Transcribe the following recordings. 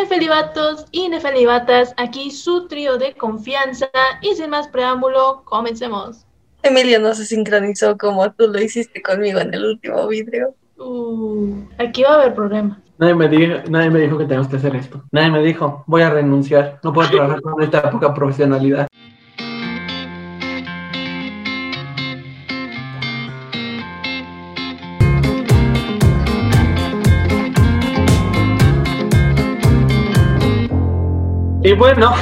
Nefelibatos y Nefelibatas, aquí su trío de confianza y sin más preámbulo, comencemos. Emilio no se sincronizó como tú lo hiciste conmigo en el último video. Uh, aquí va a haber problemas. Nadie me, dijo, nadie me dijo que tenemos que hacer esto. Nadie me dijo, voy a renunciar. No puedo trabajar con esta poca profesionalidad. Y bueno,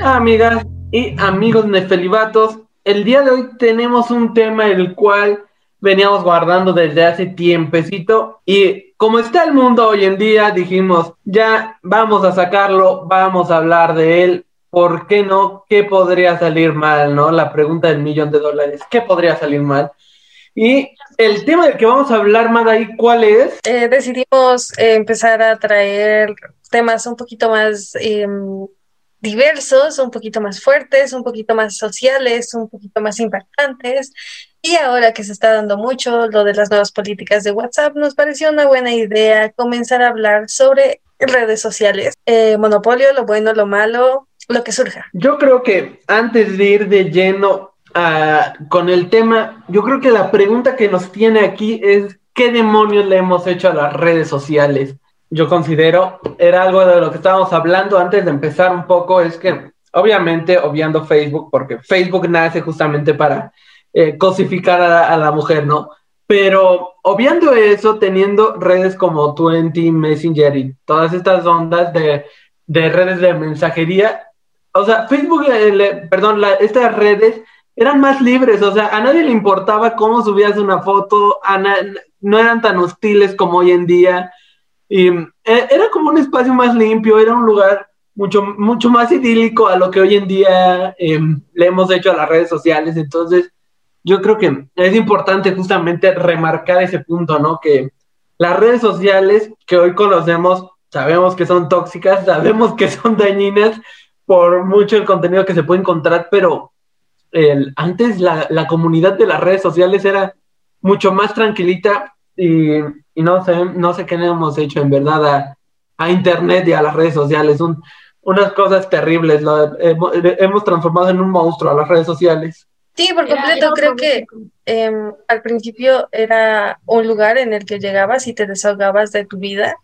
amigas y amigos nefelibatos, el día de hoy tenemos un tema el cual veníamos guardando desde hace tiempecito y como está el mundo hoy en día, dijimos, ya vamos a sacarlo, vamos a hablar de él, ¿por qué no? ¿Qué podría salir mal, no? La pregunta del millón de dólares, ¿qué podría salir mal? Y el tema del que vamos a hablar más ahí, ¿cuál es? Eh, decidimos empezar a traer temas un poquito más em, diversos, un poquito más fuertes, un poquito más sociales, un poquito más impactantes. Y ahora que se está dando mucho lo de las nuevas políticas de WhatsApp, nos pareció una buena idea comenzar a hablar sobre redes sociales, eh, monopolio, lo bueno, lo malo, lo que surja. Yo creo que antes de ir de lleno ah, con el tema, yo creo que la pregunta que nos tiene aquí es, ¿qué demonios le hemos hecho a las redes sociales? Yo considero, era algo de lo que estábamos hablando antes de empezar un poco, es que obviamente obviando Facebook, porque Facebook nace justamente para eh, cosificar a, la mujer, ¿no? Pero obviando eso, teniendo redes como Twenty, Messenger y todas estas ondas de, redes de mensajería, o sea, Facebook, eh, perdón, estas redes eran más libres, o sea, a nadie le importaba cómo subías una foto, no eran tan hostiles como hoy en día. Y eh, era como un espacio más limpio, era un lugar mucho, mucho más idílico a lo que hoy en día em, le hemos hecho a las redes sociales. Entonces, yo creo que es importante justamente remarcar ese punto, ¿no? Que las redes sociales que hoy conocemos, sabemos que son tóxicas, sabemos que son dañinas por mucho el contenido que se puede encontrar, pero antes la, la comunidad de las redes sociales era mucho más tranquilita y, y no sé, no sé qué le hemos hecho en verdad a, Internet y a las redes sociales. Un, unas cosas terribles. Lo, hemos, transformado en un monstruo a las redes sociales. Sí, por completo. creo que em, al principio era un lugar en el que llegabas y te desahogabas de tu vida,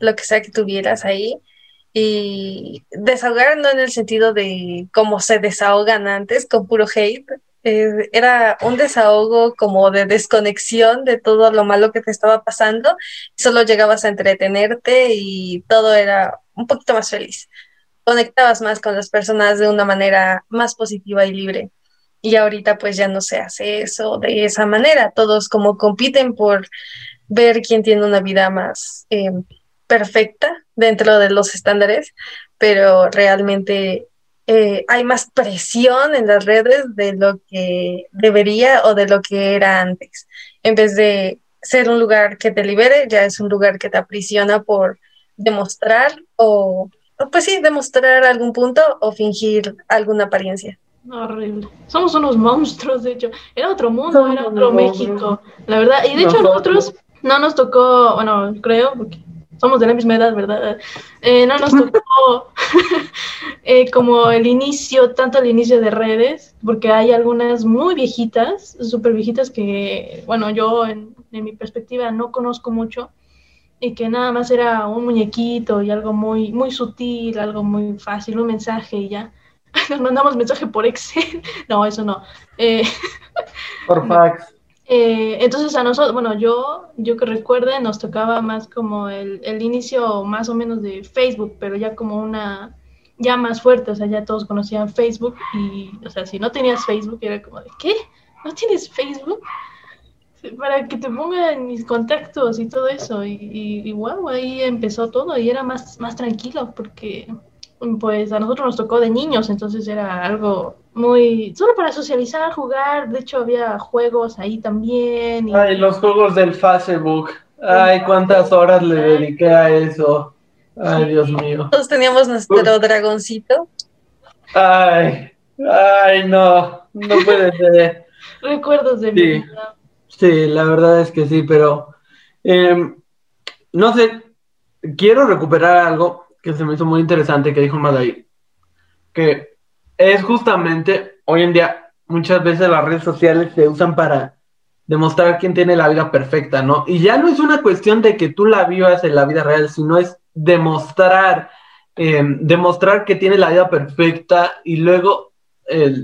lo que sea que tuvieras ahí. Y desahogar no en el sentido de cómo se desahogan antes, con puro hate, eh, era un desahogo como de desconexión de todo lo malo que te estaba pasando. Solo llegabas a entretenerte y todo era un poquito más feliz. Conectabas más con las personas de una manera más positiva y libre. Y ahorita pues ya no se hace eso de esa manera. Todos como compiten por ver quién tiene una vida más eh, perfecta dentro de los estándares, pero realmente eh, hay más presión en las redes de lo que debería o de lo que era antes. En vez de ser un lugar que te libere, ya es un lugar que te aprisiona por demostrar o, pues sí, demostrar algún punto o fingir alguna apariencia. Horrible. Somos unos monstruos, de hecho. Era otro mundo, era otro México, la verdad. Y de hecho a nosotros no nos tocó, bueno, creo, porque somos de la misma edad, ¿verdad? Eh, no nos tocó eh, como el inicio, tanto el inicio de redes, porque hay algunas muy viejitas, súper viejitas que, bueno, yo en, mi perspectiva no conozco mucho y que nada más era un muñequito y algo muy, muy sutil, algo muy fácil, un mensaje y ya. Nos mandamos mensaje por Excel. no, eso no. Eh, por fax. Eh, entonces a nosotros, bueno, yo, yo que recuerde, nos tocaba más como el, el, inicio más o menos de Facebook, pero ya como una, ya más fuerte, o sea, ya todos conocían Facebook y, o sea, si no tenías Facebook era como de, ¿qué? ¿No tienes Facebook? Para que te pongan mis contactos y todo eso, y, y, y wow, ahí empezó todo y era más, más tranquilo porque pues a nosotros nos tocó de niños, entonces era algo muy solo para socializar, jugar, de hecho había juegos ahí también. Ay, los juegos del Facebook. Ay, cuántas horas le dediqué a eso. Ay, Dios mío. Todos teníamos nuestro dragoncito. Ay, ay, no, no puede ser. Recuerdos de mi vida. Sí, la verdad es que sí, pero em, no sé, quiero recuperar algo que se me hizo muy interesante que dijo Madai, que es justamente hoy en día muchas veces las redes sociales se usan para demostrar quién tiene la vida perfecta, ¿no? Y ya no es una cuestión de que tú la vivas en la vida real, sino es demostrar, eh, demostrar que tiene la vida perfecta y luego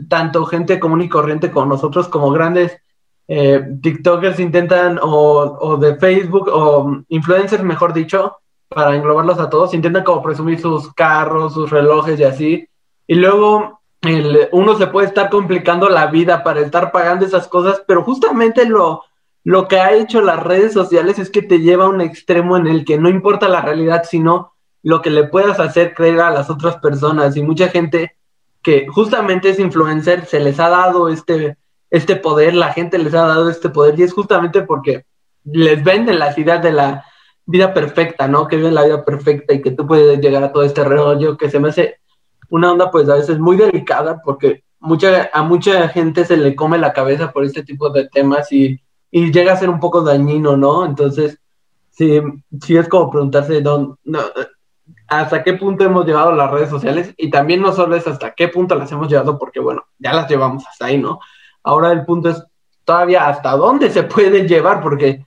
tanto gente común y corriente como nosotros, como grandes eh, TikTokers intentan, o, o, de Facebook, o influencers, mejor dicho, para englobarlos a todos, intentan como presumir sus carros, sus relojes y así. Y luego el, uno se puede estar complicando la vida para estar pagando esas cosas, pero justamente lo, lo que ha hecho las redes sociales es que te lleva a un extremo en el que no importa la realidad, sino lo que le puedas hacer creer a las otras personas. Y mucha gente que justamente es influencer, se les ha dado este, este poder, la gente les ha dado este poder, y es justamente porque les venden la idea de la vida perfecta, ¿no? Que viven la vida perfecta y que tú puedes llegar a todo este rollo que se me hace una onda pues a veces muy delicada porque mucha, a mucha gente se le come la cabeza por este tipo de temas y, y llega a ser un poco dañino, ¿no? Entonces, sí, sí es como preguntarse dónde, hasta qué punto hemos llevado las redes sociales y también no solo es hasta qué punto las hemos llevado porque, bueno, ya las llevamos hasta ahí, ¿no? Ahora el punto es todavía hasta dónde se pueden llevar porque,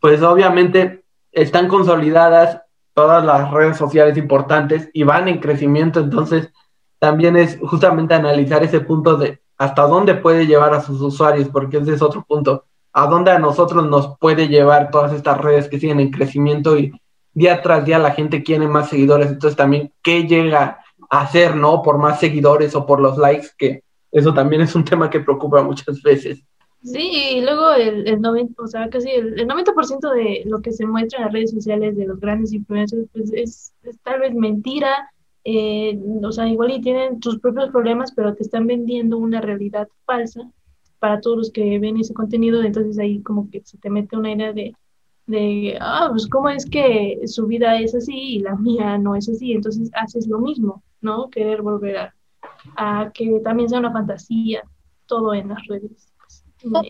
pues obviamente están consolidadas todas las redes sociales importantes y van en crecimiento, entonces también es justamente analizar ese punto de hasta dónde puede llevar a sus usuarios, porque ese es otro punto, a dónde a nosotros nos puede llevar todas estas redes que siguen en crecimiento y día tras día la gente quiere más seguidores, entonces también qué llega a hacer, ¿no? Por más seguidores o por los likes, que eso también es un tema que preocupa muchas veces. Sí, y luego el, el 90, o sea, casi el, el 90% de lo que se muestra en las redes sociales de los grandes influencers, pues es, tal vez mentira, eh, o sea, igual y tienen sus propios problemas, pero te están vendiendo una realidad falsa para todos los que ven ese contenido, entonces ahí como que se te mete una idea de, de, ah, pues cómo es que su vida es así y la mía no es así, entonces haces lo mismo, ¿no? Querer volver a, a que también sea una fantasía, todo en las redes. No,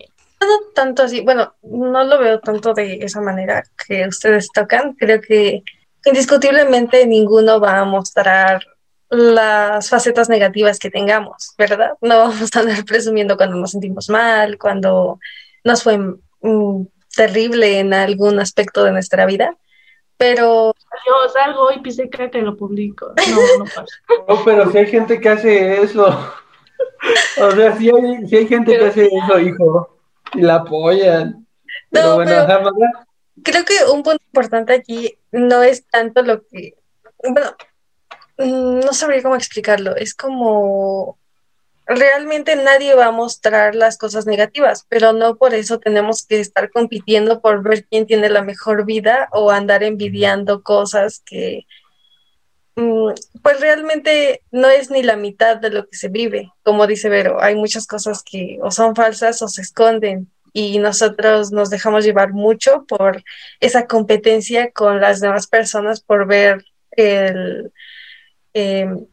tanto así, bueno, no lo veo tanto de esa manera que ustedes tocan, creo que indiscutiblemente ninguno va a mostrar las facetas negativas que tengamos, ¿verdad? No vamos a andar presumiendo cuando nos sentimos mal, cuando nos fue mm, terrible en algún aspecto de nuestra vida, pero... Yo salgo y pise caca y lo publico. No, no pasa. No, pero si hay gente que hace eso. O sea, si hay, si hay gente que hace eso, hijo, y la apoyan. Pero no, bueno, pero creo que un punto importante aquí no es tanto lo que, bueno, mm, no sabría cómo explicarlo, es como realmente nadie va a mostrar las cosas negativas, pero no por eso tenemos que estar compitiendo por ver quién tiene la mejor vida o andar envidiando cosas que pues realmente no es ni la mitad de lo que se vive, como dice Vero, hay muchas cosas que o son falsas o se esconden y nosotros nos dejamos llevar mucho por esa competencia con las demás personas por ver el, em,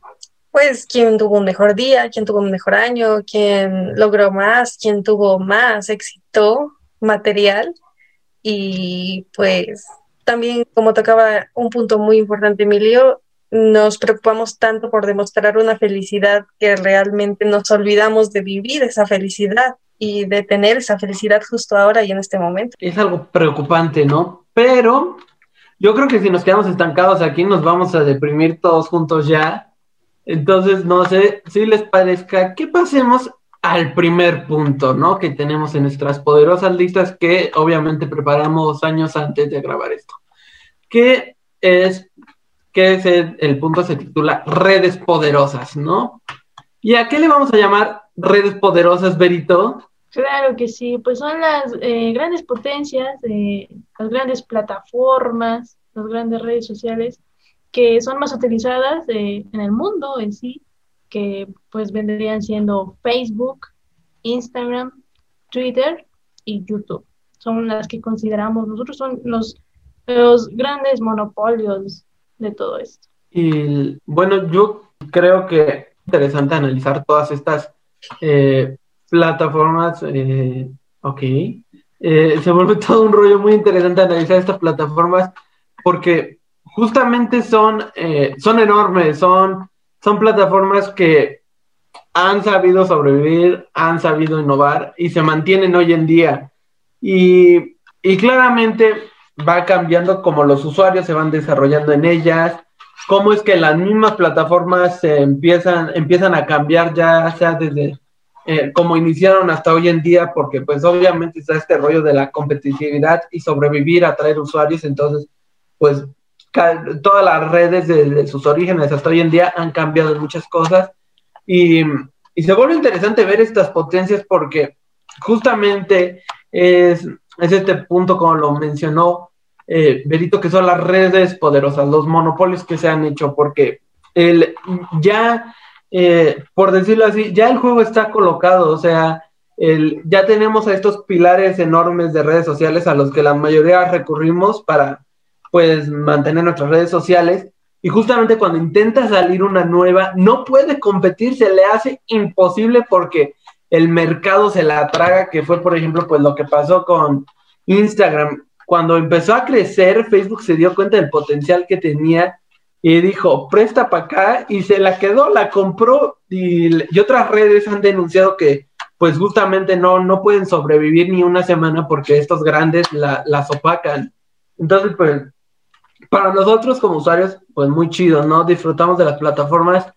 pues, quién tuvo un mejor día, quién tuvo un mejor año, quién logró más, quién tuvo más éxito material. Y pues también como tocaba un punto muy importante Emilio, nos preocupamos tanto por demostrar una felicidad que realmente nos olvidamos de vivir esa felicidad y de tener esa felicidad justo ahora y en este momento. Es algo preocupante, ¿no? Pero yo creo que si nos quedamos estancados aquí nos vamos a deprimir todos juntos ya. Entonces, no sé si les parezca que pasemos al primer punto, ¿no? Que tenemos en nuestras poderosas listas que obviamente preparamos años antes de grabar esto. Que es, que es el, punto se titula redes poderosas, ¿no? ¿Y a qué le vamos a llamar redes poderosas, Berito? Claro que sí, pues son las eh, grandes potencias, eh, las grandes plataformas, las grandes redes sociales que son más utilizadas eh, en el mundo en sí, que pues vendrían siendo Facebook, Instagram, Twitter y YouTube. Son las que consideramos, nosotros son los, los grandes monopolios de todo esto. Y bueno, yo creo que es interesante analizar todas estas eh, plataformas, eh, ok, eh, se vuelve todo un rollo muy interesante analizar estas plataformas porque justamente son, eh, son enormes, son, son plataformas que han sabido sobrevivir, han sabido innovar y se mantienen hoy en día. Y, y claramente va cambiando como los usuarios se van desarrollando en ellas, cómo es que las mismas plataformas se empiezan, empiezan a cambiar ya sea desde eh, como iniciaron hasta hoy en día, porque pues obviamente está este rollo de la competitividad y sobrevivir, atraer usuarios, entonces pues todas las redes de, sus orígenes hasta hoy en día han cambiado muchas cosas y, y, se vuelve interesante ver estas potencias porque justamente es, es este punto como lo mencionó eh, que son las redes poderosas, los monopolios que se han hecho, porque el, ya eh, por decirlo así, ya el juego está colocado, o sea, el, ya tenemos a estos pilares enormes de redes sociales a los que la mayoría recurrimos para, pues, mantener nuestras redes sociales. Y justamente cuando intenta salir una nueva, no puede competir, se le hace imposible porque el mercado se la traga, que fue, por ejemplo, pues lo que pasó con Instagram. Cuando empezó a crecer, Facebook se dio cuenta del potencial que tenía y dijo, presta para acá y se la quedó, la compró y, otras redes han denunciado que pues justamente no, no pueden sobrevivir ni una semana porque estos grandes la, las opacan. Entonces, pues, para nosotros como usuarios, pues muy chido, ¿no? Disfrutamos de las plataformas,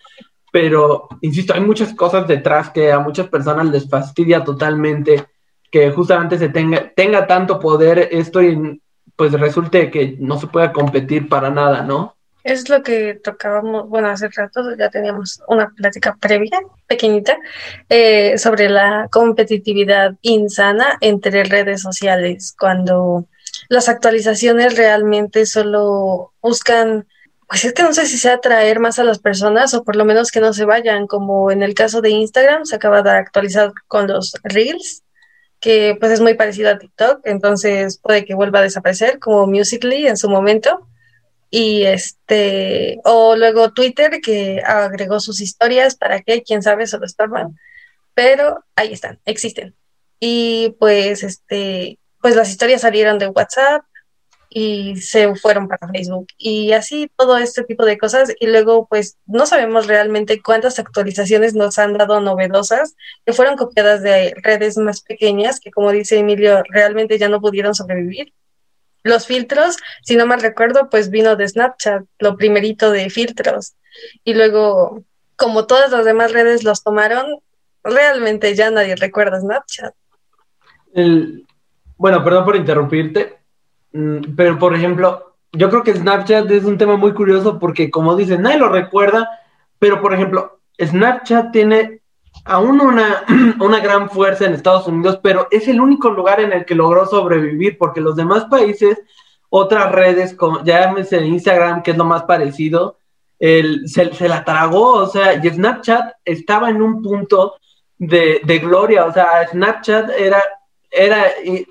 pero, insisto, hay muchas cosas detrás que a muchas personas les fastidia totalmente que justamente se tenga, tenga tanto poder esto y pues resulte que no se pueda competir para nada, ¿no? Es lo que tocábamos, bueno, hace rato ya teníamos una plática previa, pequeñita, eh, sobre la competitividad insana entre redes sociales, cuando las actualizaciones realmente solo buscan, pues es que no sé si sea atraer más a las personas o por lo menos que no se vayan, como en el caso de Instagram, se acaba de actualizar con los Reels, que pues es muy parecido a TikTok, entonces puede que vuelva a desaparecer como Musically en su momento y este, o luego Twitter que agregó sus historias, ¿para qué? ¿Quién sabe? Solo estorban. Pero ahí están, existen. Y pues este, pues las historias salieron de WhatsApp y se fueron para Facebook y así todo este tipo de cosas y luego pues no sabemos realmente cuántas actualizaciones nos han dado novedosas que fueron copiadas de redes más pequeñas que como dice Emilio realmente ya no pudieron sobrevivir los filtros, si no mal recuerdo, pues vino de Snapchat, lo primerito de filtros. Y luego, como todas las demás redes los tomaron, realmente ya nadie recuerda Snapchat. bueno, perdón por interrumpirte, pero por ejemplo, yo creo que Snapchat es un tema muy curioso porque como dicen, nadie lo recuerda, pero por ejemplo, Snapchat tiene aún una, una gran fuerza en Estados Unidos, pero es el único lugar en el que logró sobrevivir, porque los demás países, otras redes, como ya llámese Instagram, que es lo más parecido, el, se, se, la tragó, o sea, y Snapchat estaba en un punto de, de gloria, o sea, Snapchat era, era,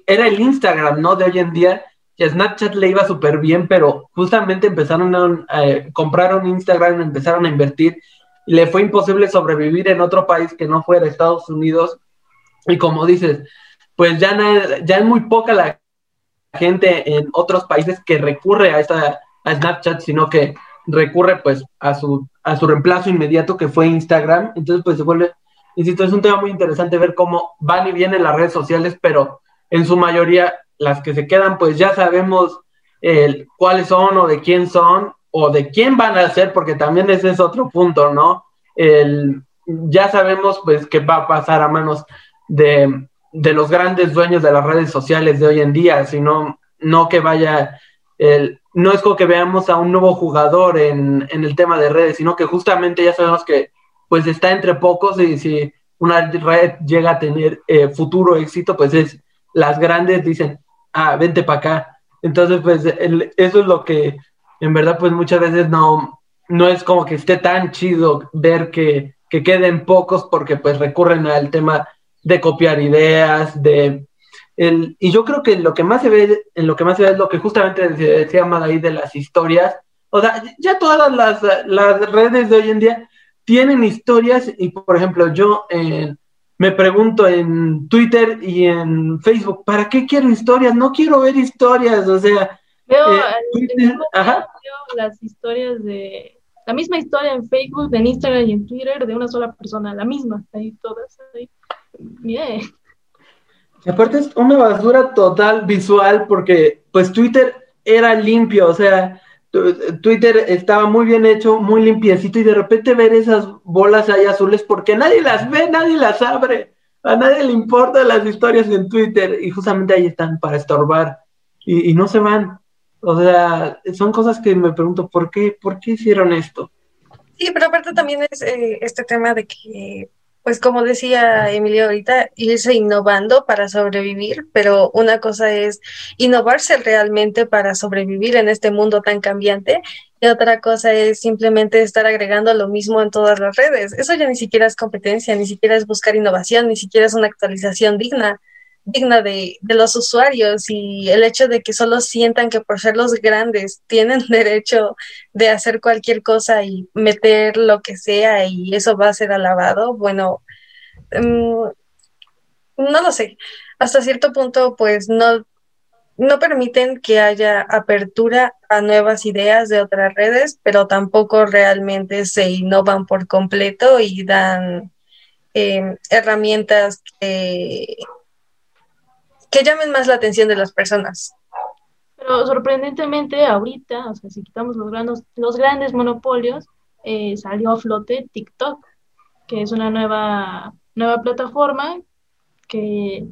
era el Instagram, ¿no? De hoy en día, y Snapchat le iba súper bien, pero justamente empezaron a, eh, compraron Instagram, empezaron a invertir, le fue imposible sobrevivir en otro país que no fuera Estados Unidos. Y como dices, pues ya, ya es muy poca la gente en otros países que recurre a esta a Snapchat, sino que recurre pues a su a su reemplazo inmediato que fue Instagram. Entonces pues se vuelve, insisto, es un tema muy interesante ver cómo van y vienen las redes sociales, pero en su mayoría las que se quedan pues ya sabemos eh, cuáles son o de quién son o de quién van a ser, porque también ese es otro punto, ¿no? El, ya sabemos pues que va a pasar a manos de, de, los grandes dueños de las redes sociales de hoy en día, sino no que vaya, el, no es como que veamos a un nuevo jugador en, en, el tema de redes, sino que justamente ya sabemos que pues está entre pocos y si una red llega a tener eh, futuro éxito, pues es las grandes dicen, ah, vente para acá. Entonces, pues eso es lo que en verdad pues muchas veces no, no es como que esté tan chido ver que, queden pocos porque pues recurren al tema de copiar ideas, de... El, y yo creo que lo que más se ve, en lo que más se ve es lo que justamente decía ahí de las historias. O sea, ya todas las, las redes de hoy en día tienen historias y, por ejemplo, yo eh, me pregunto en Twitter y en Facebook, ¿para qué quiero historias? No quiero ver historias, o sea, Veo, eh, las historias de la misma historia en Facebook, en Instagram y en Twitter de una sola persona, la misma, ahí todas, ahí. Bien. Y aparte es una basura total visual porque pues Twitter era limpio, o sea, Twitter estaba muy bien hecho, muy limpiecito y de repente ver esas bolas ahí azules porque nadie las ve, nadie las abre, a nadie le importan las historias en Twitter y justamente ahí están para estorbar y, no se van. O sea, son cosas que me pregunto, ¿por qué, por qué hicieron esto? Sí, pero aparte también es eh, este tema de que pues como decía Emilio ahorita, irse innovando para sobrevivir, pero una cosa es innovarse realmente para sobrevivir en este mundo tan cambiante y otra cosa es simplemente estar agregando lo mismo en todas las redes. Eso ya ni siquiera es competencia, ni siquiera es buscar innovación, ni siquiera es una actualización digna digna de, de, los usuarios y el hecho de que solo sientan que por ser los grandes tienen derecho de hacer cualquier cosa y meter lo que sea y eso va a ser alabado, bueno, mm, no lo sé. Hasta cierto punto, pues no, no permiten que haya apertura a nuevas ideas de otras redes, pero tampoco realmente se innovan por completo y dan eh, herramientas que que llamen más la atención de las personas. Pero sorprendentemente ahorita, o sea, si quitamos los grandes, los grandes monopolios, eh, salió a flote TikTok, que es una nueva, nueva plataforma que,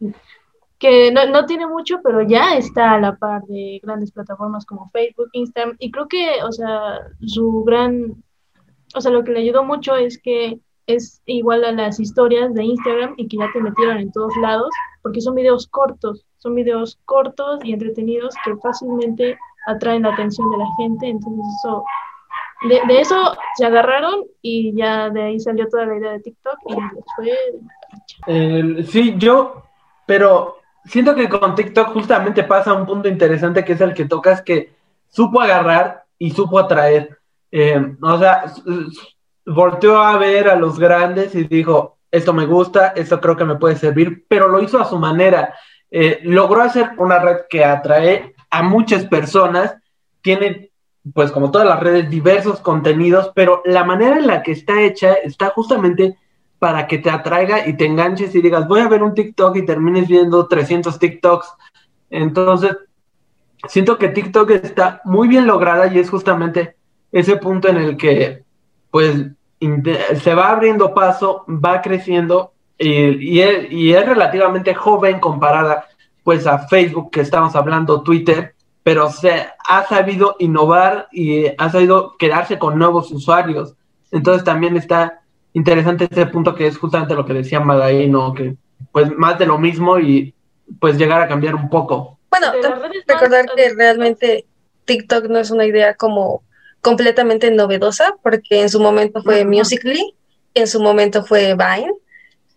que no, no, tiene mucho, pero ya está a la par de grandes plataformas como Facebook, Instagram, y creo que, o sea, su gran, o sea, lo que le ayudó mucho es que es igual a las historias de Instagram y que ya te metieron en todos lados, porque son videos cortos, son videos cortos y entretenidos que fácilmente atraen la atención de la gente, entonces eso, de, eso se agarraron y ya de ahí salió toda la idea de TikTok y fue... sí, yo, pero siento que con TikTok justamente pasa un punto interesante que es el que tocas que supo agarrar y supo atraer. Eh, o sea, volteó a ver a los grandes y dijo, esto me gusta, esto creo que me puede servir, pero lo hizo a su manera. Eh, logró hacer una red que atrae a muchas personas, tiene, pues como todas las redes, diversos contenidos, pero la manera en la que está hecha está justamente para que te atraiga y te enganches y digas, voy a ver un TikTok y termines viendo 300 TikToks. Entonces, siento que TikTok está muy bien lograda y es justamente ese punto en el que, pues, se va abriendo paso, va creciendo y, es, relativamente joven comparada pues a Facebook que estamos hablando, Twitter, pero se ha sabido innovar y ha sabido quedarse con nuevos usuarios. Entonces también está interesante ese punto que es justamente lo que decía Magaino, que pues más de lo mismo y pues llegar a cambiar un poco. Bueno, recordar que realmente TikTok no es una idea como completamente novedosa, porque en su momento fue Musically, en su momento fue Vine,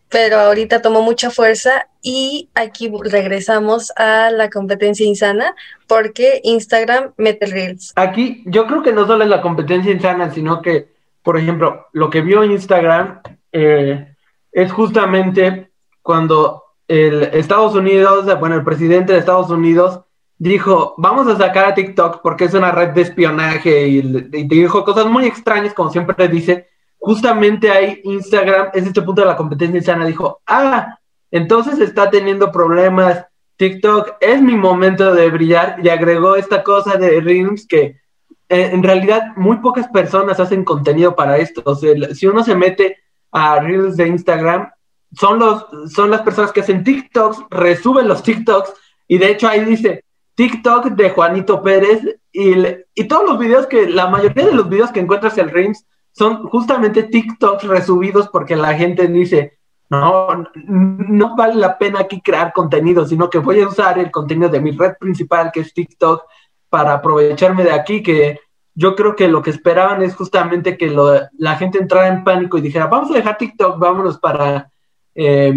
pero ahorita tomó mucha fuerza y aquí regresamos a la competencia insana porque Instagram mete reels. Aquí yo creo que no solo es la competencia insana, sino que, por ejemplo, lo que vio Instagram eh, es justamente cuando el Estados Unidos, bueno, el presidente de Estados Unidos dijo, vamos a sacar a TikTok porque es una red de espionaje y, dijo cosas muy extrañas, como siempre dice. Justamente ahí Instagram, es este punto de la competencia insana, dijo, ah, entonces está teniendo problemas. TikTok es mi momento de brillar y agregó esta cosa de Reels que eh, en realidad muy pocas personas hacen contenido para esto. O sea, si uno se mete a Reels de Instagram, son, los, son las personas que hacen TikToks, resuben los TikToks y de hecho ahí dice, TikTok de Juanito Pérez y, y, todos los videos que, la mayoría de los videos que encuentras en Reels son justamente TikToks resubidos porque la gente dice, no, no vale la pena aquí crear contenido, sino que voy a usar el contenido de mi red principal, que es TikTok, para aprovecharme de aquí, que yo creo que lo que esperaban es justamente que la gente entrara en pánico y dijera, vamos a dejar TikTok, vámonos para, eh,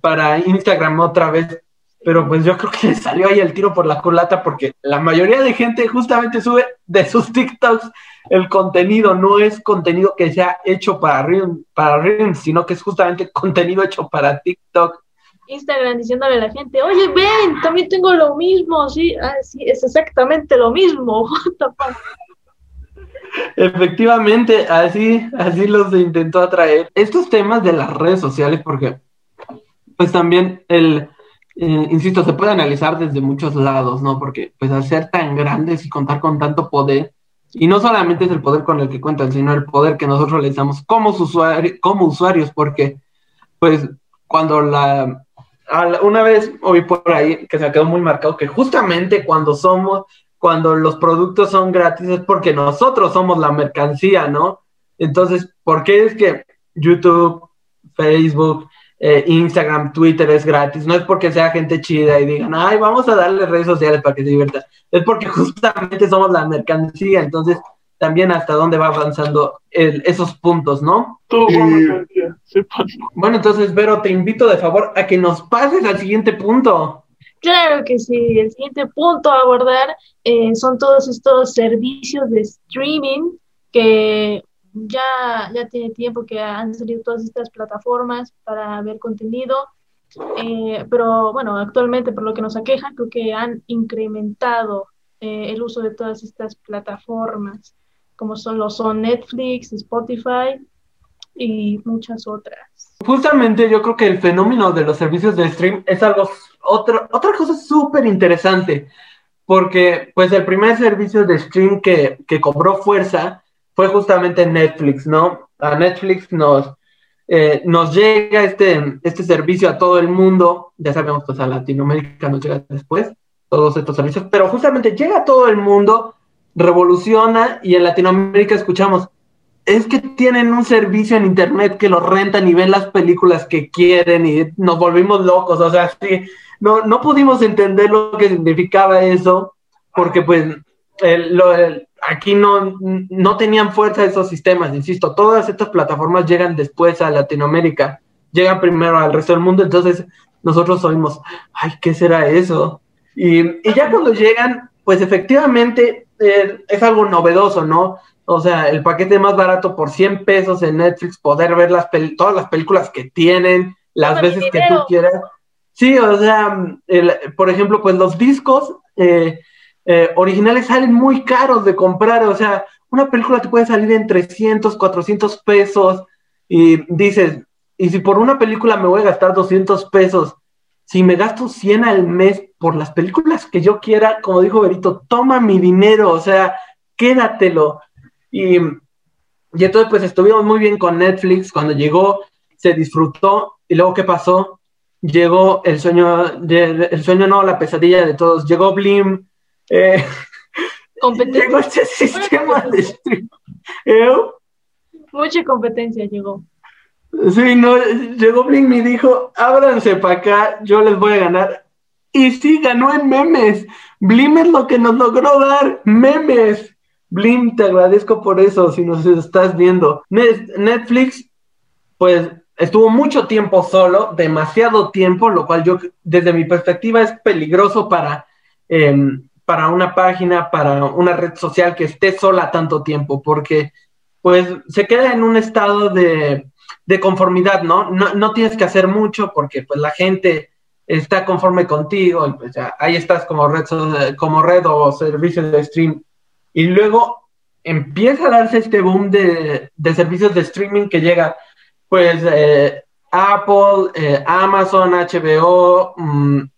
para Instagram otra vez, pero pues yo creo que le salió ahí el tiro por la culata porque la mayoría de gente justamente sube de sus TikToks el contenido, no es contenido que sea hecho para Reels, para sino que es justamente contenido hecho para TikTok. Instagram diciéndole a la gente, oye, ven, también tengo lo mismo, sí, ah, sí, es exactamente lo mismo. Efectivamente, así, así los intentó atraer. Estos temas de las redes sociales, porque pues también el, eh, insisto, se puede analizar desde muchos lados, ¿no? Porque pues al ser tan grandes y contar con tanto poder, y no solamente es el poder con el que cuentan, sino el poder que nosotros les damos como, como usuarios, porque pues cuando la... Una vez oí por ahí que se quedó muy marcado que justamente cuando somos cuando los productos son gratis es porque nosotros somos la mercancía, ¿no? Entonces, ¿por qué es que YouTube, Facebook, eh, Instagram, Twitter es gratis? No es porque sea gente chida y digan, ay, vamos a darle redes sociales para que se diviertan. Es porque justamente somos la mercancía. Entonces, también hasta dónde va avanzando esos puntos, ¿no? bueno, entonces, Vero, te invito de favor a que nos pases al siguiente punto. Claro que sí. El siguiente punto a abordar eh, son todos estos servicios de streaming que ya, ya tiene tiempo que han salido todas estas plataformas para ver contenido. Eh, pero bueno, actualmente por lo que nos aqueja, creo que han incrementado eh, el uso de todas estas plataformas, como son los son Netflix, Spotify y muchas otras. Justamente yo creo que el fenómeno de los servicios de stream es algo otra, otra cosa súper interesante, porque pues el primer servicio de stream que, que, cobró fuerza fue justamente Netflix, ¿no? A Netflix nos, eh, nos llega este, este servicio a todo el mundo, ya sabemos, pues a Latinoamérica nos llega después, todos estos servicios, pero justamente llega a todo el mundo, revoluciona y en Latinoamérica escuchamos, es que tienen un servicio en internet que lo rentan y ven las películas que quieren y nos volvimos locos, o sea, sí, no, no pudimos entender lo que significaba eso, porque pues aquí no, no tenían fuerza esos sistemas, insisto, todas estas plataformas llegan después a Latinoamérica, llegan primero al resto del mundo, entonces nosotros oímos, ay, ¿qué será eso? Y, y ya cuando llegan, pues efectivamente eh, es algo novedoso, ¿no? O sea, el paquete más barato por 100 pesos en Netflix, poder ver las todas las películas que tienen, las veces que tú quieras. Sí, o sea, por ejemplo, pues los discos eh, eh, originales salen muy caros de comprar, o sea, una película te puede salir en 300, 400 pesos y dices, y si por una película me voy a gastar 200 pesos, si me gasto 100 al mes por las películas que yo quiera, como dijo Berito, toma mi dinero, o sea, quédatelo. Y, y entonces pues estuvimos muy bien con Netflix, cuando llegó se disfrutó y luego ¿qué pasó? llegó el sueño, el sueño no, la pesadilla de todos, llegó Blim, eh, llegó este sistema de stream. ¿Eh? Mucha competencia llegó. Sí, no, llegó Blim y dijo, ábranse para acá, yo les voy a ganar. Y sí, ganó en memes. Blim es lo que nos logró dar, memes. Blim, te agradezco por eso, si nos estás viendo. Netflix, pues estuvo mucho tiempo solo, demasiado tiempo, lo cual yo, desde mi perspectiva, es peligroso para, em, para una página, para una red social que esté sola tanto tiempo, porque pues se queda en un estado de, conformidad, ¿no? ¿no? tienes que hacer mucho porque pues la gente está conforme contigo y pues ya ahí estás como red, como red o servicio de stream. Y luego empieza a darse este boom de, de servicios de streaming que llega pues eh, Apple, eh, Amazon, HBO, mm, mm,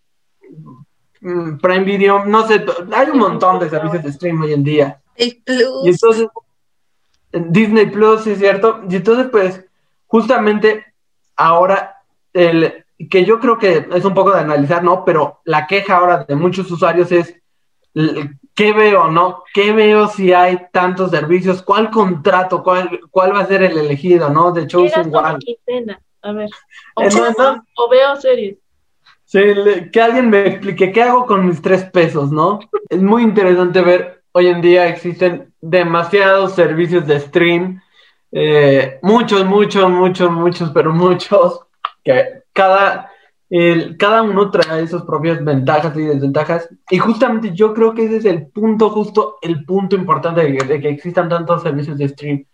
Prime Video, no sé, hay un montón de servicios de stream hoy en día. Y entonces, Disney Plus, es cierto. Y entonces, pues, justamente ahora, el, que yo creo que es un poco de analizar, ¿no? Pero la queja ahora de muchos usuarios es ¿qué veo, no? ¿Qué veo si hay tantos servicios? ¿Cuál contrato? ¿Cuál, cuál va a ser el elegido, no? De Chosen One. A ver. O, veo series. Sí, que alguien me explique qué hago con mis tres pesos, ¿no? Es muy interesante ver, hoy en día existen demasiados servicios de stream, eh, muchos, muchos, muchos, muchos, pero muchos, que cada, cada uno trae sus propias ventajas y desventajas. Y justamente yo creo que ese es el punto, justo el punto importante de, que existan tantos servicios de stream.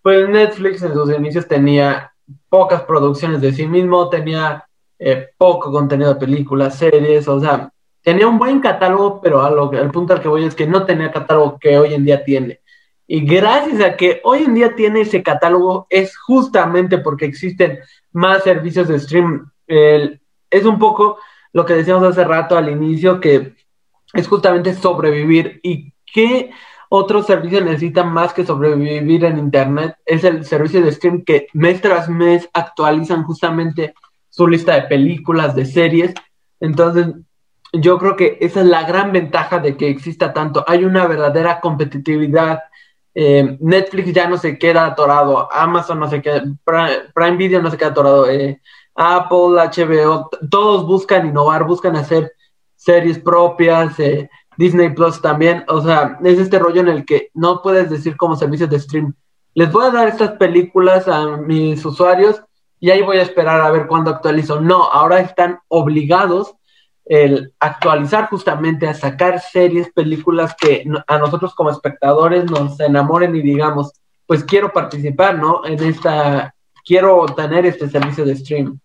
Pues Netflix en sus inicios tenía pocas producciones de sí mismo, tenía eh, poco contenido de películas, series, o sea, tenía un buen catálogo, pero a lo, al punto al que voy es que no tenía catálogo que hoy en día tiene. Y gracias a que hoy en día tiene ese catálogo, es justamente porque existen más servicios de stream. es un poco lo que decíamos hace rato al inicio, que es justamente sobrevivir. ¿Y qué otros servicios necesitan más que sobrevivir en Internet? Es el servicio de stream que mes tras mes actualizan justamente su lista de películas, de series. Entonces, yo creo que esa es la gran ventaja de que exista tanto. Hay una verdadera competitividad. Eh, Netflix ya no se queda atorado, Amazon no se queda, Prime, Video no se queda atorado, eh, Apple, HBO, todos buscan innovar, buscan hacer series propias, eh, Disney Plus también, o sea, es este rollo en el que no puedes decir como servicios de stream, les voy a dar estas películas a mis usuarios y ahí voy a esperar a ver cuándo actualizo. No, ahora están obligados el actualizar justamente a sacar series, películas que a nosotros como espectadores nos enamoren y digamos, pues quiero participar, ¿no? En esta, quiero tener este servicio de stream.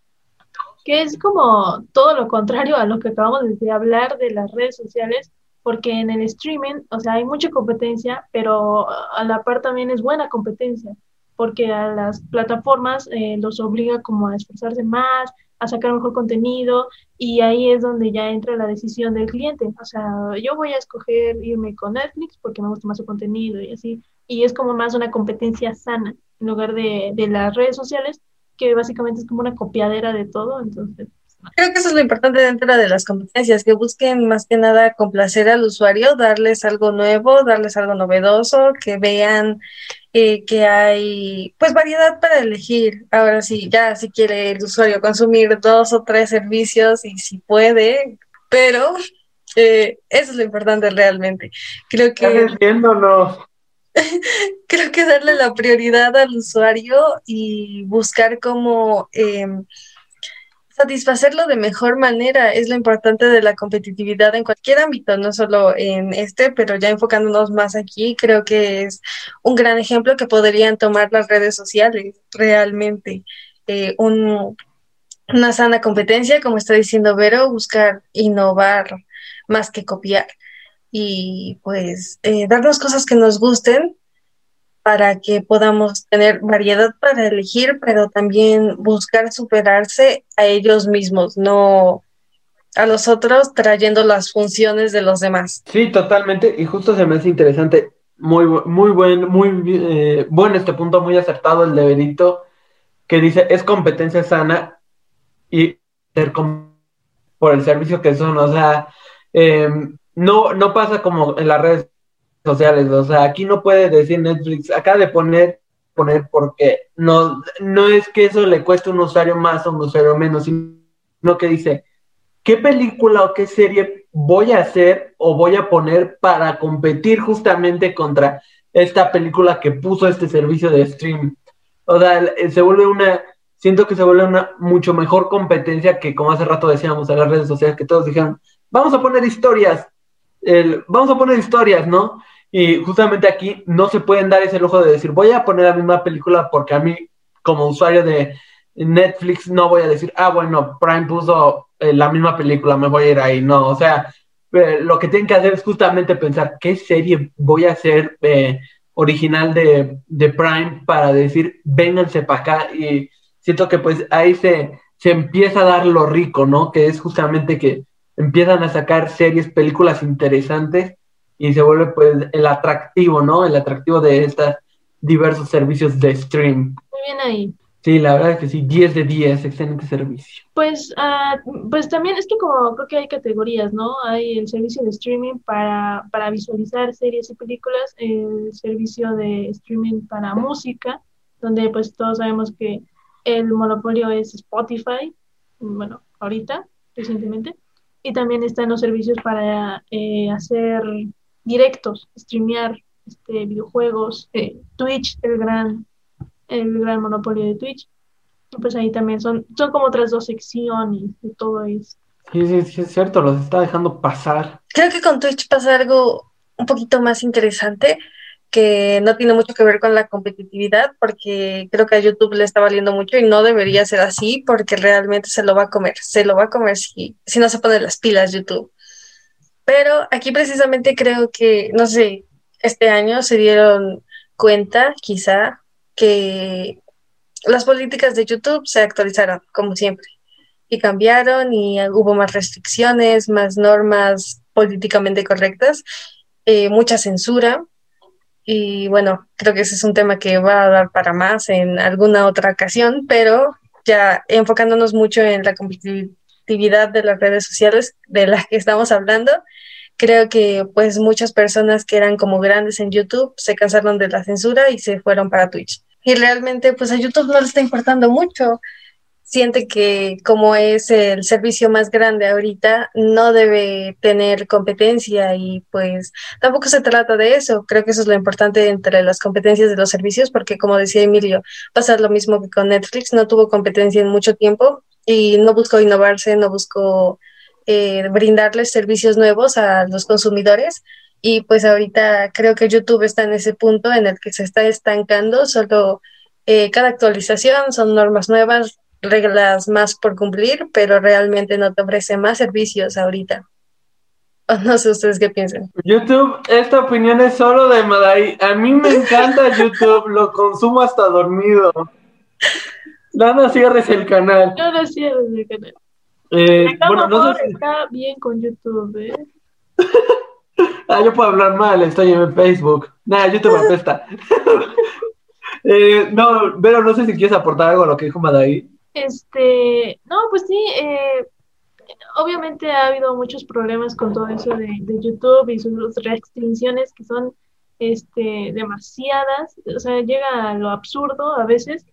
Que es como todo lo contrario a lo que acabamos de hablar de las redes sociales, porque en el streaming, o sea, hay mucha competencia, pero a la par también es buena competencia porque a las plataformas eh, los obliga como a esforzarse más, a sacar mejor contenido y ahí es donde ya entra la decisión del cliente. O sea, yo voy a escoger irme con Netflix porque me gusta más su contenido y así. Y es como más una competencia sana en lugar de, de las redes sociales, que básicamente es como una copiadera de todo. Entonces, Creo que eso es lo importante dentro de las competencias, que busquen más que nada complacer al usuario, darles algo nuevo, darles algo novedoso, que vean eh, que hay pues variedad para elegir. Ahora sí, ya si quiere el usuario consumir dos o tres servicios y si puede, pero eh, eso es lo importante realmente. Creo que... creo que darle la prioridad al usuario y buscar cómo... Eh, satisfacerlo de mejor manera es lo importante de la competitividad en cualquier ámbito, no solo en este, pero ya enfocándonos más aquí, creo que es un gran ejemplo que podrían tomar las redes sociales realmente. Eh, una sana competencia, como está diciendo Vero, buscar innovar más que copiar y pues eh, darnos cosas que nos gusten para que podamos tener variedad para elegir, pero también buscar superarse a ellos mismos, no a los otros trayendo las funciones de los demás. Sí, totalmente, y justo se me hace interesante, muy, muy buen, muy eh, bueno este punto, muy acertado el de Benito, que dice, es competencia sana y ser por el servicio que son, o sea, em, no, no pasa como en las redes sociales. O sea, aquí no puede decir Netflix, acá de poner, poner porque no, no es que eso le cueste un usuario más o un usuario menos, sino que dice, ¿qué película o qué serie voy a hacer o voy a poner para competir justamente contra esta película que puso este servicio de stream? O sea, se vuelve una, siento que se vuelve una mucho mejor competencia que como hace rato decíamos en las redes sociales que todos dijeron, vamos a poner historias, vamos a poner historias, ¿no? Y justamente aquí no se pueden dar ese lujo de decir, voy a poner la misma película porque a mí, como usuario de Netflix, no voy a decir, ah, bueno, Prime puso eh, la misma película, me voy a ir ahí. No, o sea, eh, lo que tienen que hacer es justamente pensar qué serie voy a hacer eh, original de, de, Prime para decir, vénganse para acá. Y siento que pues ahí se, se empieza a dar lo rico, ¿no? Que es justamente que empiezan a sacar series, películas interesantes y se vuelve pues el atractivo, ¿no? El atractivo de estos diversos servicios de stream. Muy bien ahí. Sí, la verdad es que sí, 10 de 10, excelente servicio. Pues, uh, pues también es que como creo que hay categorías, ¿no? Hay el servicio de streaming para, para visualizar series y películas, el servicio de streaming para música, donde pues todos sabemos que el monopolio es Spotify, bueno, ahorita, recientemente, y también están los servicios para eh, hacer directos, streamear este, videojuegos, eh, Twitch, el gran, el gran monopolio de Twitch. Pues ahí también son, son como otras dos secciones de todo eso. Sí, sí, sí, es cierto, los está dejando pasar. Creo que con Twitch pasa algo un poquito más interesante, que no tiene mucho que ver con la competitividad, porque creo que a YouTube le está valiendo mucho y no debería ser así, porque realmente se lo va a comer, se lo va a comer si, si no se pone las pilas YouTube. Pero aquí precisamente creo que, no sé, este año se dieron cuenta, quizá, que las políticas de YouTube se actualizaron, como siempre, y cambiaron y hubo más restricciones, más normas políticamente correctas, eh, mucha censura, y bueno, creo que ese es un tema que va a dar para más en alguna otra ocasión, pero ya enfocándonos mucho en la competitividad de las redes sociales de las que estamos hablando, creo que pues muchas personas que eran como grandes en YouTube se cansaron de la censura y se fueron para Twitch. Y realmente pues a YouTube no le está importando mucho siente que como es el servicio más grande ahorita, no debe tener competencia y pues tampoco se trata de eso. Creo que eso es lo importante entre las competencias de los servicios, porque como decía Emilio, pasa lo mismo que con Netflix, no tuvo competencia en mucho tiempo y no buscó innovarse, no buscó eh, brindarles servicios nuevos a los consumidores. Y pues ahorita creo que YouTube está en ese punto en el que se está estancando, solo eh, cada actualización son normas nuevas, reglas más por cumplir, pero realmente no te ofrece más servicios ahorita. No sé ustedes qué piensan. YouTube, esta opinión es solo de Madai. A mí me encanta YouTube, lo consumo hasta dormido. No, no cierres el canal. No, no cierres el canal. Eh, bueno, no sé está bien con YouTube, ¿eh? ah, yo puedo hablar mal, estoy en Facebook. Nada, YouTube apesta. eh, no, pero no sé si quieres aportar algo a lo que dijo Madai. Este, no, pues sí, eh, obviamente ha habido muchos problemas con todo eso de, YouTube y sus restricciones que son este, demasiadas, o sea, llega a lo absurdo a veces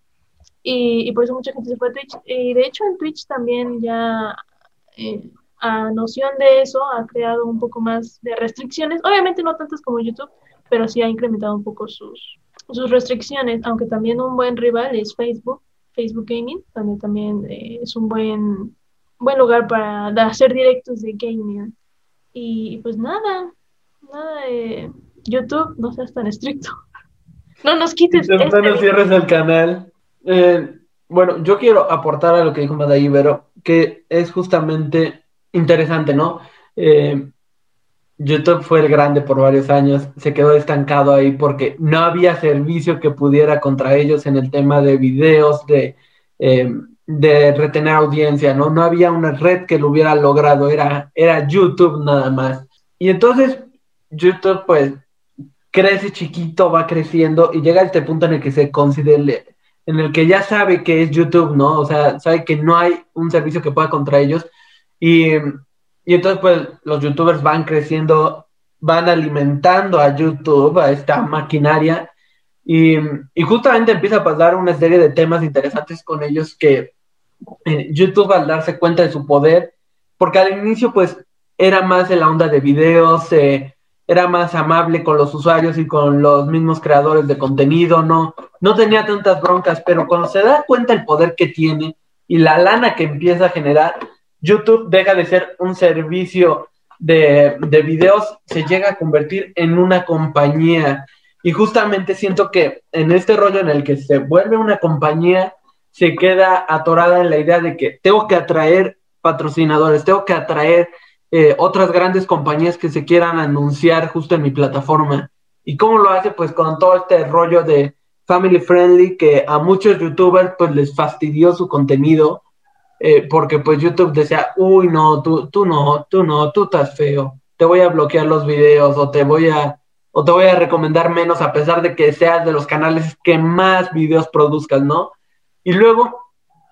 y, por eso mucha gente se fue a Twitch. Y de hecho en Twitch también ya eh, a noción de eso ha creado un poco más de restricciones, obviamente no tantas como YouTube, pero sí ha incrementado un poco sus, sus restricciones, aunque también un buen rival es Facebook Facebook Gaming, donde también eh, es un buen, buen lugar para hacer directos de gaming. Y pues nada, nada de YouTube, no seas tan estricto. No nos quites. No, este nos cierres el canal. Eh, bueno, yo quiero aportar a lo que dijo Madaí Ibero, que es justamente interesante, ¿no? Eh, YouTube fue el grande por varios años, se quedó estancado ahí porque no había servicio que pudiera contra ellos en el tema de videos, de, eh, de retener audiencia, ¿no? No había una red que lo hubiera logrado, era, era YouTube nada más. Y entonces YouTube pues crece chiquito, va creciendo y llega a este punto en el que se en el que ya sabe que es YouTube, ¿no? O sea, sabe que no hay un servicio que pueda contra ellos y y entonces, pues, los youtubers van creciendo, van alimentando a YouTube, a esta maquinaria, y, justamente empieza a pasar una serie de temas interesantes con ellos que eh, YouTube al darse cuenta de su poder, porque al inicio, pues, era más en la onda de videos, eh, era más amable con los usuarios y con los mismos creadores de contenido, no, no tenía tantas broncas, pero cuando se da cuenta el poder que tiene y la lana que empieza a generar, YouTube deja de ser un servicio de, videos, se llega a convertir en una compañía. Y justamente siento que en este rollo en el que se vuelve una compañía, se queda atorada en la idea de que tengo que atraer patrocinadores, tengo que atraer eh, otras grandes compañías que se quieran anunciar justo en mi plataforma. ¿Y cómo lo hace? Pues con todo este rollo de family friendly que a muchos youtubers pues les fastidió su contenido eh, porque pues YouTube decía, uy, no, tú, tú no, tú no, tú estás feo, te voy a bloquear los videos o te voy a, o te voy a recomendar menos a pesar de que seas de los canales que más videos produzcas, ¿no? Y luego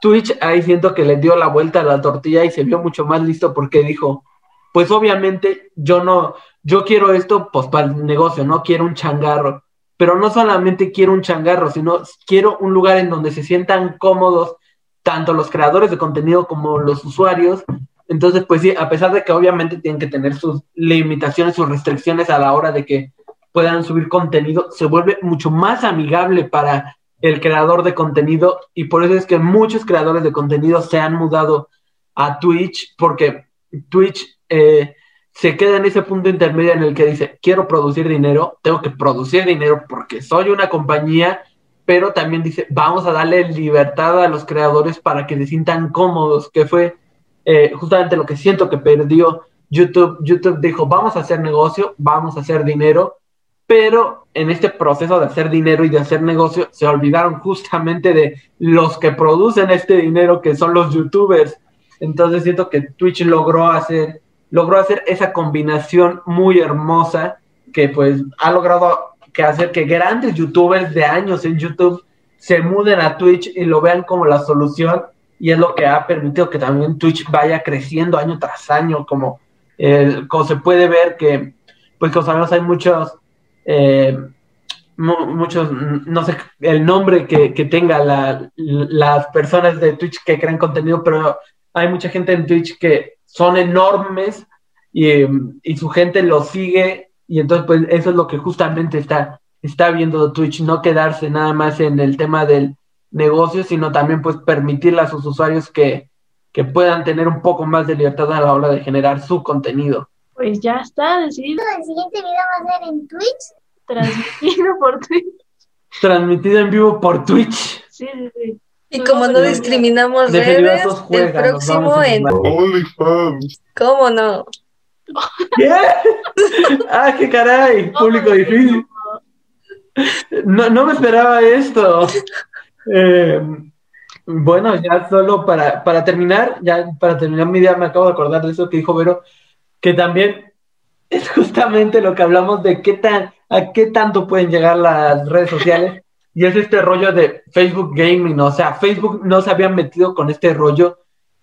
Twitch ahí siento que le dio la vuelta a la tortilla y se vio mucho más listo porque dijo, pues obviamente yo no, yo quiero esto pues para el negocio, no quiero un changarro, pero no solamente quiero un changarro, sino quiero un lugar en donde se sientan cómodos tanto los creadores de contenido como los usuarios. Entonces, pues sí, a pesar de que obviamente tienen que tener sus limitaciones, sus restricciones a la hora de que puedan subir contenido, se vuelve mucho más amigable para el creador de contenido y por eso es que muchos creadores de contenido se han mudado a Twitch porque Twitch eh, se queda en ese punto intermedio en el que dice, quiero producir dinero, tengo que producir dinero porque soy una compañía, pero también dice, vamos a darle libertad a los creadores para que se sientan cómodos, que fue eh, justamente lo que siento que perdió YouTube. YouTube dijo, vamos a hacer negocio, vamos a hacer dinero, pero en este proceso de hacer dinero y de hacer negocio se olvidaron justamente de los que producen este dinero, que son los youtubers. Entonces siento que Twitch logró hacer logró hacer esa combinación muy hermosa que pues ha logrado que hacer que grandes youtubers de años en YouTube se muden a Twitch y lo vean como la solución y es lo que ha permitido que también Twitch vaya creciendo año tras año como, como se puede ver que pues como sabemos hay muchos eh, muchos no sé el nombre que, que tenga la, las personas de Twitch que crean contenido pero hay mucha gente en Twitch que son enormes y, y, su gente los sigue y entonces pues eso es lo que justamente está, está viendo Twitch, no quedarse nada más en el tema del negocio, sino también pues permitirle a sus usuarios que, que puedan tener un poco más de libertad a la hora de generar su contenido. Pues ya está decidido. El siguiente video va a ser en Twitch. Transmitido por Twitch. Transmitido en vivo por Twitch. Sí, sí, sí. Y como no discriminamos redes, el próximo en OnlyFans. ¿Cómo no? ¿Qué? ¡Ah, qué caray! Público difícil. No, no me esperaba esto. Eh, bueno, ya solo para, para terminar, ya para terminar mi idea, me acabo de acordar de eso que dijo Vero, que también es justamente lo que hablamos de qué tan, a qué tanto pueden llegar las redes sociales y es este rollo de Facebook Gaming, o sea, Facebook no se había metido con este rollo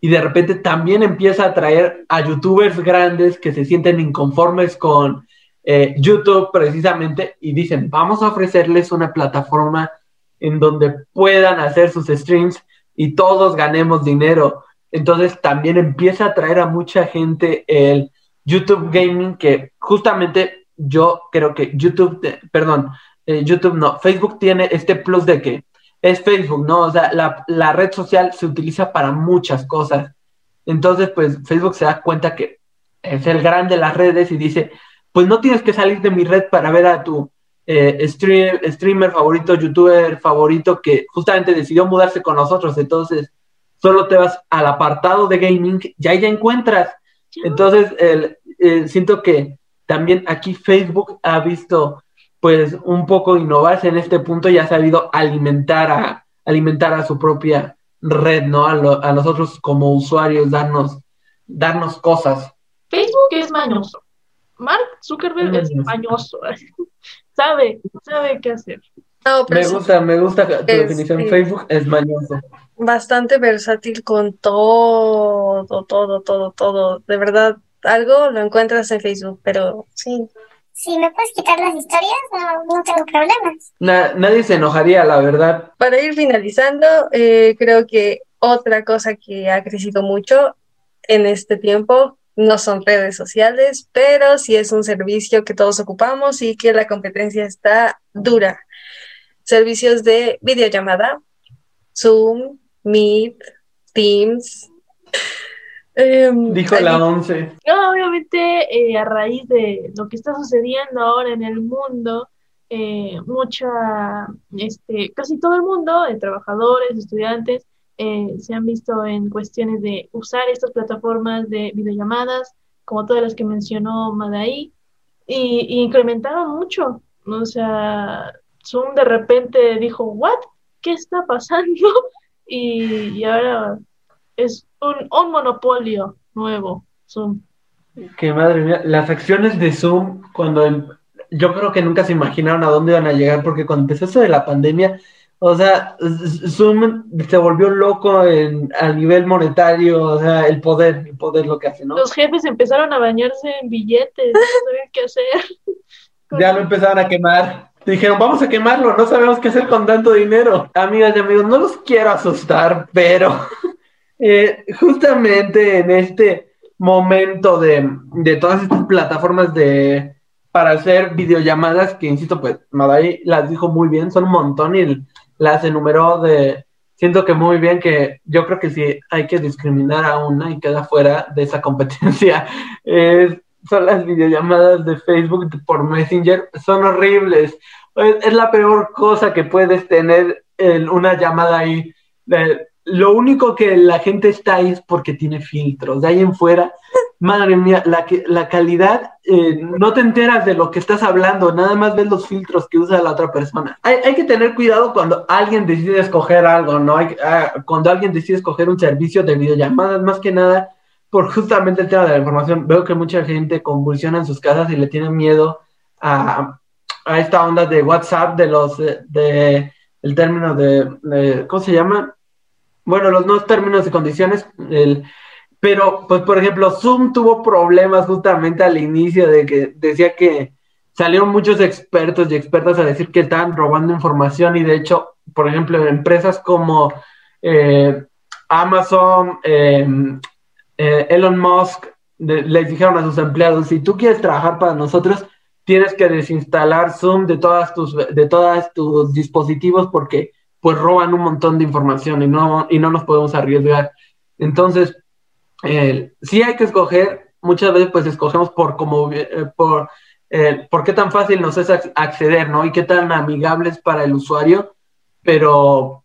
y de repente también empieza a traer a youtubers grandes que se sienten inconformes con eh, YouTube precisamente y dicen, vamos a ofrecerles una plataforma en donde puedan hacer sus streams y todos ganemos dinero. Entonces también empieza a traer a mucha gente el YouTube Gaming que justamente yo creo que YouTube, perdón, eh, YouTube no, Facebook tiene este plus de que es Facebook, ¿no? O sea, la, red social se utiliza para muchas cosas. Entonces, pues Facebook se da cuenta que es el gran de las redes y dice, pues no tienes que salir de mi red para ver a tu eh, streamer favorito, youtuber favorito que justamente decidió mudarse con nosotros. Entonces, solo te vas al apartado de gaming y ahí ya encuentras. Entonces, siento que también aquí Facebook ha visto pues un poco innovarse en este punto y ha sabido alimentar a, alimentar a su propia red, ¿no? A, nosotros como usuarios, darnos, darnos cosas. Facebook es mañoso. Mark Zuckerberg es mañoso. sabe, sabe qué hacer. me gusta, me gusta tu definición. Facebook es mañoso. Bastante versátil con todo, todo, todo, todo. De verdad, algo lo encuentras en Facebook, pero sí, si me puedes quitar las historias, no, tengo problemas. nadie se enojaría, la verdad. Para ir finalizando, eh, creo que otra cosa que ha crecido mucho en este tiempo no son redes sociales, pero sí es un servicio que todos ocupamos y que la competencia está dura. Servicios de videollamada, Zoom, Meet, Teams, Em, Dijo la 11. No, obviamente eh, a raíz de lo que está sucediendo ahora en el mundo, eh, mucha, este, casi todo el mundo, de trabajadores, estudiantes, eh, se han visto en cuestiones de usar estas plataformas de videollamadas, como todas las que mencionó Madai, y, incrementaron mucho. O sea, Zoom de repente dijo, ¿what? ¿Qué está pasando? y ahora es un, monopolio nuevo, Zoom. Que madre mía, las acciones de Zoom, cuando yo creo que nunca se imaginaron a dónde iban a llegar, porque cuando empezó eso de la pandemia, o sea, Zoom se volvió loco en, a nivel monetario, o sea, el poder, el poder lo que hace, ¿no? Los jefes empezaron a bañarse en billetes, no sabían qué hacer. Ya lo empezaron a quemar. Dijeron, vamos a quemarlo, no sabemos qué hacer con tanto dinero. Amigas y amigos, no los quiero asustar, pero eh, justamente en este momento de, todas estas plataformas de para hacer videollamadas, que insisto, pues Madai las dijo muy bien, son un montón y las enumeró de, siento que muy bien que yo creo que si hay que discriminar a una y queda fuera de esa competencia, es son las videollamadas de Facebook por Messenger, son horribles. Es, la peor cosa que puedes tener en una llamada ahí. Lo único que la gente está ahí es porque tiene filtros. De ahí en fuera, madre mía, la, la calidad, eh, no te enteras de lo que estás hablando, nada más ves los filtros que usa la otra persona. Hay, hay que tener cuidado cuando alguien decide escoger algo, ¿no? Hay, ah, cuando alguien decide escoger un servicio de videollamadas, más que nada por justamente el tema de la información. Veo que mucha gente convulsiona en sus casas y le tienen miedo a, a esta onda de WhatsApp, de los, de, el término de, ¿cómo se llama? Bueno, los nuevos términos y condiciones, el pero, pues, por ejemplo, Zoom tuvo problemas justamente al inicio de que decía que salieron muchos expertos y expertas a decir que estaban robando información y de hecho, por ejemplo, empresas como eh, Amazon, em, eh, Elon Musk, les dijeron a sus empleados, si tú quieres trabajar para nosotros, tienes que desinstalar Zoom de todas tus, de todos tus dispositivos porque pues roban un montón de información y no, y no nos podemos arriesgar. Entonces, eh, sí hay que escoger, muchas veces pues escogemos por como, eh, por, eh, por qué tan fácil nos es acceder, ¿no? Y qué tan amigables para el usuario, pero,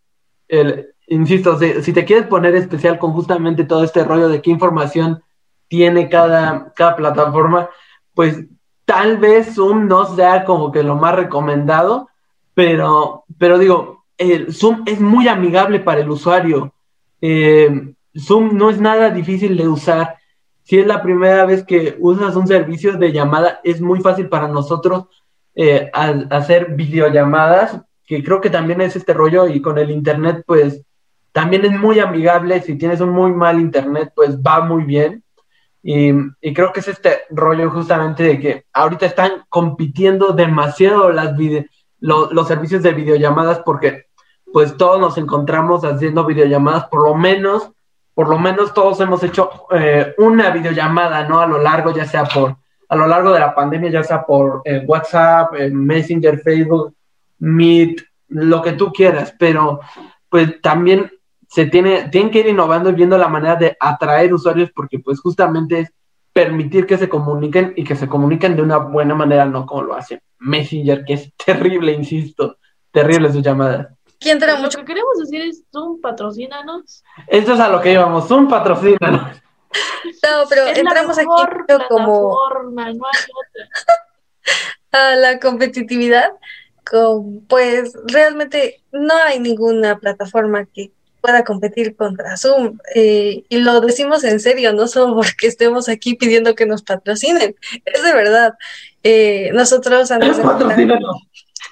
insisto, si, te quieres poner especial con justamente todo este rollo de qué información tiene cada, cada plataforma, pues tal vez Zoom no sea como que lo más recomendado, pero, pero digo, Zoom es muy amigable para el usuario. Eh, Zoom no es nada difícil de usar. Si es la primera vez que usas un servicio de llamada, es muy fácil para nosotros eh, hacer videollamadas, que creo que también es este rollo y con el Internet, pues también es muy amigable. Si tienes un muy mal Internet, pues va muy bien. Y, creo que es este rollo justamente de que ahorita están compitiendo demasiado los servicios de videollamadas porque pues todos nos encontramos haciendo videollamadas por lo menos por lo menos todos hemos hecho eh, una videollamada, ¿no? A lo largo, ya sea por, a lo largo de la pandemia, ya sea por eh, WhatsApp, eh, Messenger, Facebook, Meet, lo que tú quieras, pero pues también se tiene, tienen que ir innovando y viendo la manera de atraer usuarios porque pues justamente es permitir que se comuniquen y que se comuniquen de una buena manera, no como lo hace Messenger, que es terrible, insisto, terrible sus llamadas. ¿Quién mucho? Lo que queremos decir es Zoom, patrocínanos. Eso es a lo que íbamos, Zoom, patrocínanos. No, pero entramos aquí como no hay otra. a la competitividad, con, pues realmente no hay ninguna plataforma que pueda competir contra Zoom. Eh, y lo decimos en serio, no solo porque estemos aquí pidiendo que nos patrocinen, es de verdad. Eh, nosotros antes de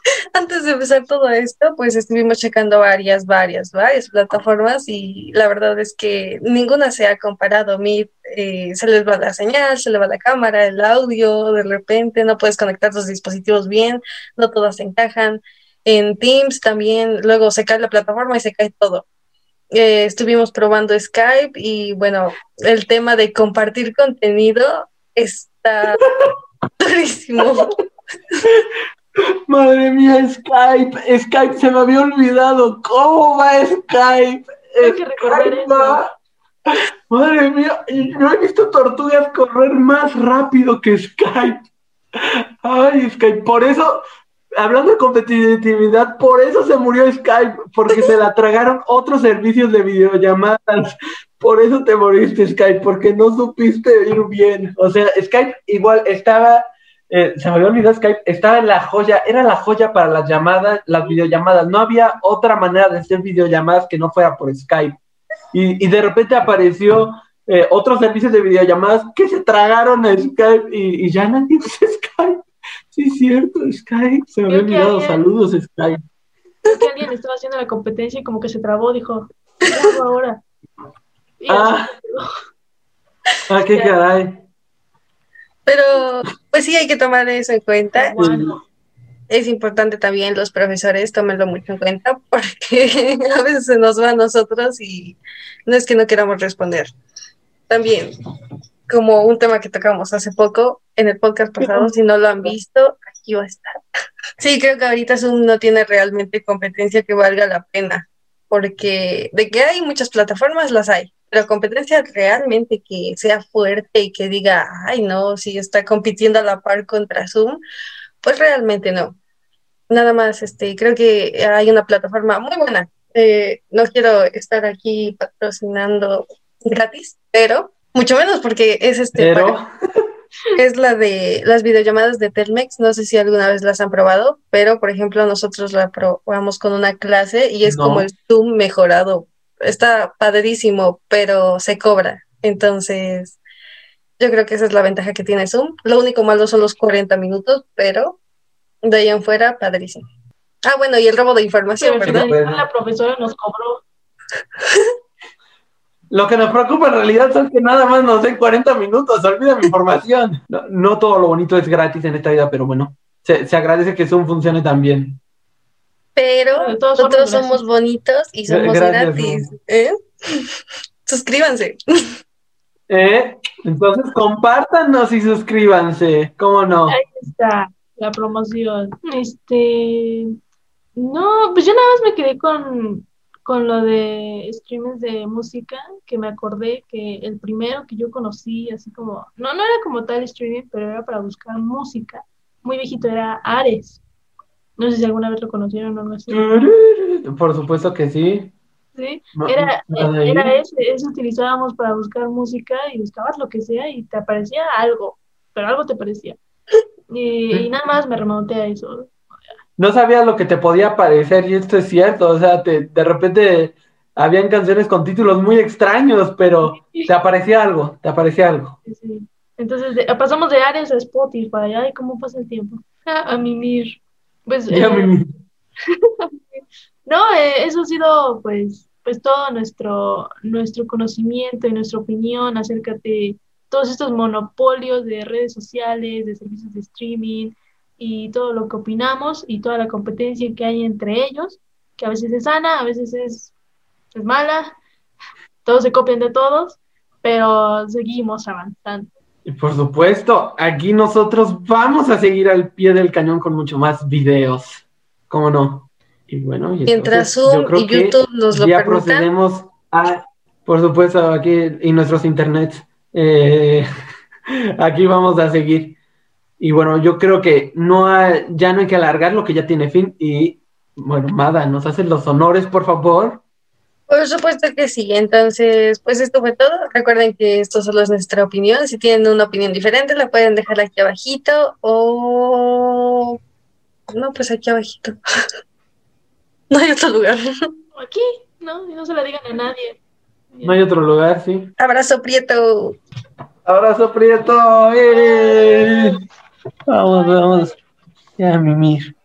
antes de empezar todo esto, pues estuvimos checando varias, varias, varias plataformas y la verdad es que ninguna se ha comparado. Eh, se les va la señal, se le va la cámara, el audio, de repente no puedes conectar tus dispositivos bien, no todas encajan. En Teams también, luego se cae la plataforma y se cae todo. Eh, estuvimos probando Skype y bueno, el tema de compartir contenido está durísimo. Madre mía, Skype, Skype, se me había olvidado. ¿Cómo va Skype? Hay que recordar eso. Madre mía, yo he visto tortugas correr más rápido que Skype. Ay, Skype, por eso, hablando de competitividad, por eso se murió Skype, porque se la tragaron otros servicios de videollamadas. Por eso te moriste, Skype, porque no supiste ir bien. O sea, Skype igual estaba eh, se me había olvidado Skype, estaba en la joya, era la joya para las llamadas, las videollamadas. No había otra manera de hacer videollamadas que no fuera por Skype. Y, de repente apareció eh, otros servicios de videollamadas que se tragaron a Skype y, ya nadie usa Skype. Sí, es cierto, Skype. Se me había olvidado. Saludos, Skype. Creo que alguien estaba haciendo la competencia y como que se trabó, dijo, ¿qué hago ahora? ah, ah, qué caray. Pero pues sí hay que tomar eso en cuenta. Es importante también los profesores tómenlo mucho en cuenta porque a veces se nos va a nosotros y no es que no queramos responder. También, como un tema que tocamos hace poco en el podcast pasado, si no lo han visto, aquí va a estar. Sí, creo que ahorita Zoom no tiene realmente competencia que valga la pena, porque de que hay muchas plataformas, las hay, pero competencia realmente que sea fuerte y que diga, ay, no, si está compitiendo a la par contra Zoom, pues realmente no. Nada más, este, creo que hay una plataforma muy buena. Eh, no quiero estar aquí patrocinando gratis, pero mucho menos porque es este. Pero... es la de las videollamadas de Telmex. No sé si alguna vez las han probado, pero por ejemplo, nosotros la probamos con una clase y es como el Zoom mejorado. Está padrísimo, pero se cobra. Entonces, yo creo que esa es la ventaja que tiene Zoom. Lo único malo son los 40 minutos, pero de ahí en fuera, padrísimo. Ah, bueno, y el robo de información, ¿verdad? La profesora nos cobró. Lo que nos preocupa en realidad es que nada más nos den 40 minutos, olvida mi información. No, todo lo bonito es gratis en esta vida, pero bueno, se, agradece que Zoom funcione tan bien. Pero nosotros somos bonitos y somos gratis. ¿eh? Suscríbanse. ¿Eh? Entonces compártanos y suscríbanse, ¿cómo no? Ahí está la promoción. Este, no, pues yo nada más me quedé con con lo de streamers de música, que me acordé que el primero que yo conocí, así como, no, no era como tal streaming, pero era para buscar música. Muy viejito, era Ares. No sé si alguna vez lo conocieron o no así. Por supuesto que sí. Sí, era, era ese, ese utilizábamos para buscar música y buscabas lo que sea y te aparecía algo, pero algo te parecía. Y, y nada más me remonté a eso no sabías lo que te podía parecer y esto es cierto, o sea, te, de repente habían canciones con títulos muy extraños, pero te aparecía algo, te aparecía algo. Sí. Entonces pasamos de Ares a Spotify, ay, ¿cómo pasa el tiempo? A, mimir. Pues, eh, no, eh, eso ha sido pues, pues todo nuestro, nuestro conocimiento y nuestra opinión acerca de todos estos monopolios de redes sociales, de servicios de streaming, y todo lo que opinamos y toda la competencia que hay entre ellos, que a veces es sana, a veces es, es mala, todos se copian de todos, pero seguimos avanzando. Y por supuesto, aquí nosotros vamos a seguir al pie del cañón con mucho más videos, ¿cómo no? Y bueno, mientras Zoom y YouTube nos lo ya procedemos a, por supuesto, aquí y nuestros internets, eh, aquí vamos a seguir. Y bueno, yo creo que no ya no hay que alargar lo que ya tiene fin. Y bueno, Mada, ¿nos hacen los honores, por favor? Por supuesto que sí. Entonces, pues esto fue todo. Recuerden que esto solo es nuestra opinión. Si tienen una opinión diferente, la pueden dejar aquí abajito o... No, pues aquí abajito. no hay otro lugar. Aquí, no, no se la digan a nadie. No hay otro lugar, sí. Abrazo, Prieto. Abrazo, Prieto. ¡Eh! Vamos, vamos. Ya, mimir.